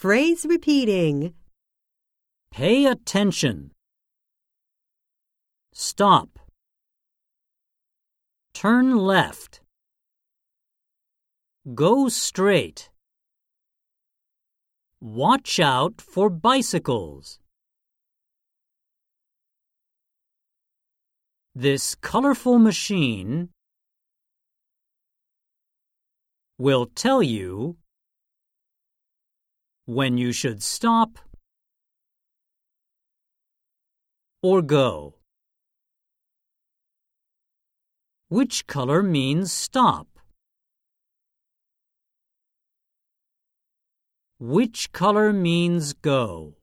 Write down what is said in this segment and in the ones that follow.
Phrase repeating. Pay attention. Stop. Turn left. Go straight. Watch out for bicycles. This colorful machine will tell you when you should stop or go. Which color means stop? Which color means go?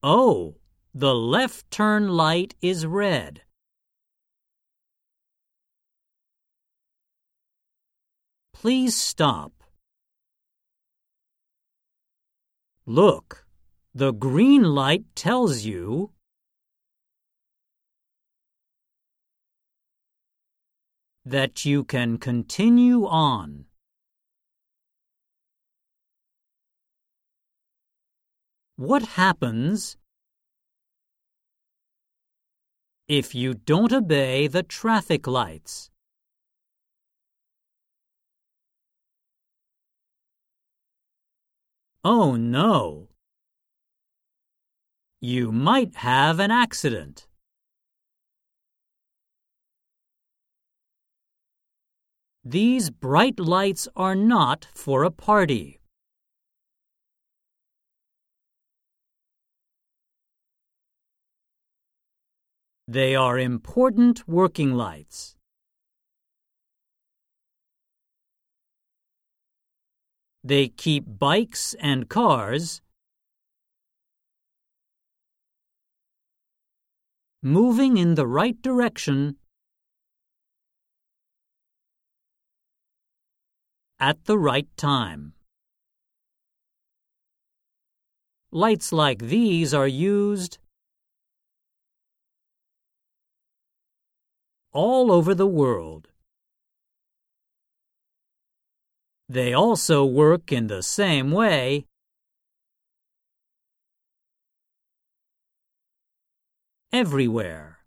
Oh, the left turn light is red. Please stop. Look, the green light tells you that you can continue on. What happens if you don't obey the traffic lights? Oh no! You might have an accident. These bright lights are not for a party. They are important working lights. They keep bikes and cars moving in the right direction at the right time. Lights like these are used all over the world. They also work in the same way everywhere.